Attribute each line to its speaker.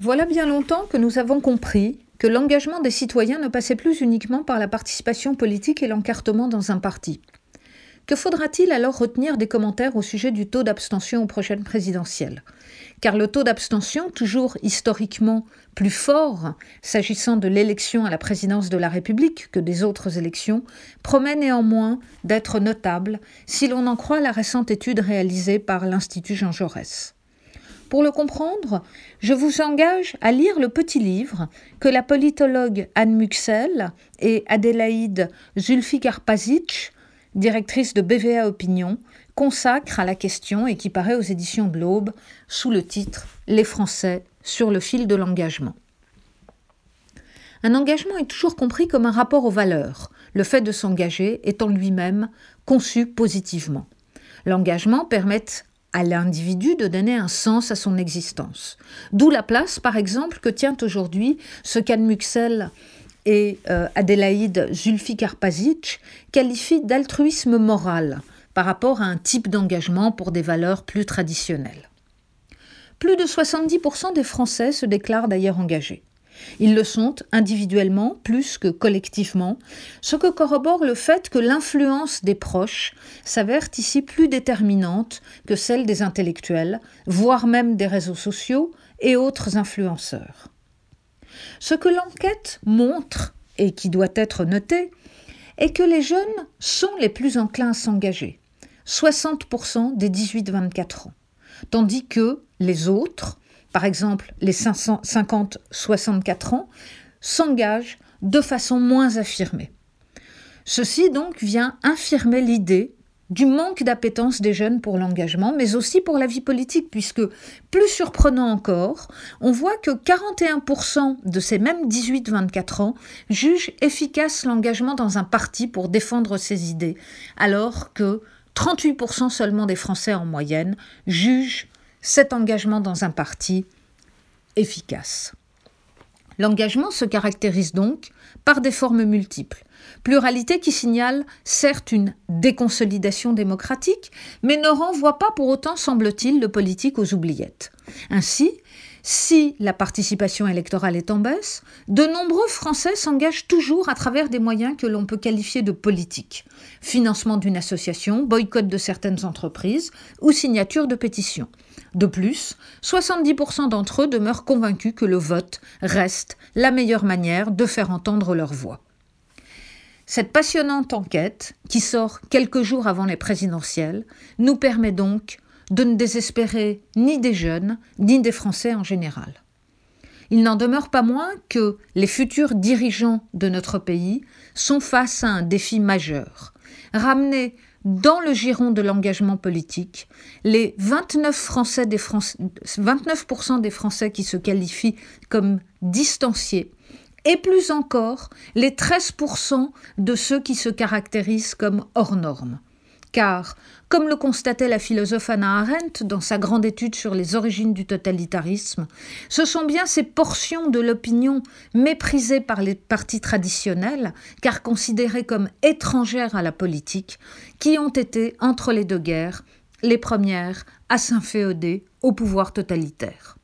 Speaker 1: Voilà bien longtemps que nous avons compris que l'engagement des citoyens ne passait plus uniquement par la participation politique et l'encartement dans un parti. Que faudra-t-il alors retenir des commentaires au sujet du taux d'abstention aux prochaines présidentielles? Car le taux d'abstention, toujours historiquement plus fort s'agissant de l'élection à la présidence de la République que des autres élections, promet néanmoins d'être notable si l'on en croit la récente étude réalisée par l'Institut Jean Jaurès. Pour le comprendre, je vous engage à lire le petit livre que la politologue Anne Muxel et Adélaïde Zulfi-Karpazic directrice de BVA Opinion, consacre à la question et qui paraît aux éditions de sous le titre Les Français sur le fil de l'engagement. Un engagement est toujours compris comme un rapport aux valeurs, le fait de s'engager étant lui-même conçu positivement. L'engagement permet à l'individu de donner un sens à son existence. D'où la place, par exemple, que tient aujourd'hui ce qu'Anne et euh, Adélaïde Zulfi-Karpazic qualifient d'altruisme moral par rapport à un type d'engagement pour des valeurs plus traditionnelles. Plus de 70% des Français se déclarent d'ailleurs engagés. Ils le sont individuellement plus que collectivement, ce que corrobore le fait que l'influence des proches s'avère ici plus déterminante que celle des intellectuels, voire même des réseaux sociaux et autres influenceurs. Ce que l'enquête montre, et qui doit être noté, est que les jeunes sont les plus enclins à s'engager, 60% des 18-24 ans, tandis que les autres, par exemple les 50-64 ans, s'engagent de façon moins affirmée. Ceci donc vient infirmer l'idée du manque d'appétence des jeunes pour l'engagement, mais aussi pour la vie politique, puisque, plus surprenant encore, on voit que 41% de ces mêmes 18-24 ans jugent efficace l'engagement dans un parti pour défendre ses idées, alors que 38% seulement des Français en moyenne jugent cet engagement dans un parti efficace. L'engagement se caractérise donc par des formes multiples. Pluralité qui signale certes une déconsolidation démocratique, mais ne renvoie pas pour autant, semble-t-il, le politique aux oubliettes. Ainsi, si la participation électorale est en baisse, de nombreux Français s'engagent toujours à travers des moyens que l'on peut qualifier de politiques. Financement d'une association, boycott de certaines entreprises ou signature de pétitions. De plus, 70% d'entre eux demeurent convaincus que le vote reste la meilleure manière de faire entendre leur voix. Cette passionnante enquête, qui sort quelques jours avant les présidentielles, nous permet donc de ne désespérer ni des jeunes, ni des Français en général. Il n'en demeure pas moins que les futurs dirigeants de notre pays sont face à un défi majeur. Ramener dans le giron de l'engagement politique les 29, Français des 29% des Français qui se qualifient comme distanciés et plus encore les 13% de ceux qui se caractérisent comme hors normes. Car, comme le constatait la philosophe Anna Arendt dans sa grande étude sur les origines du totalitarisme, ce sont bien ces portions de l'opinion méprisées par les partis traditionnels, car considérées comme étrangères à la politique, qui ont été, entre les deux guerres, les premières à s'inféoder au pouvoir totalitaire.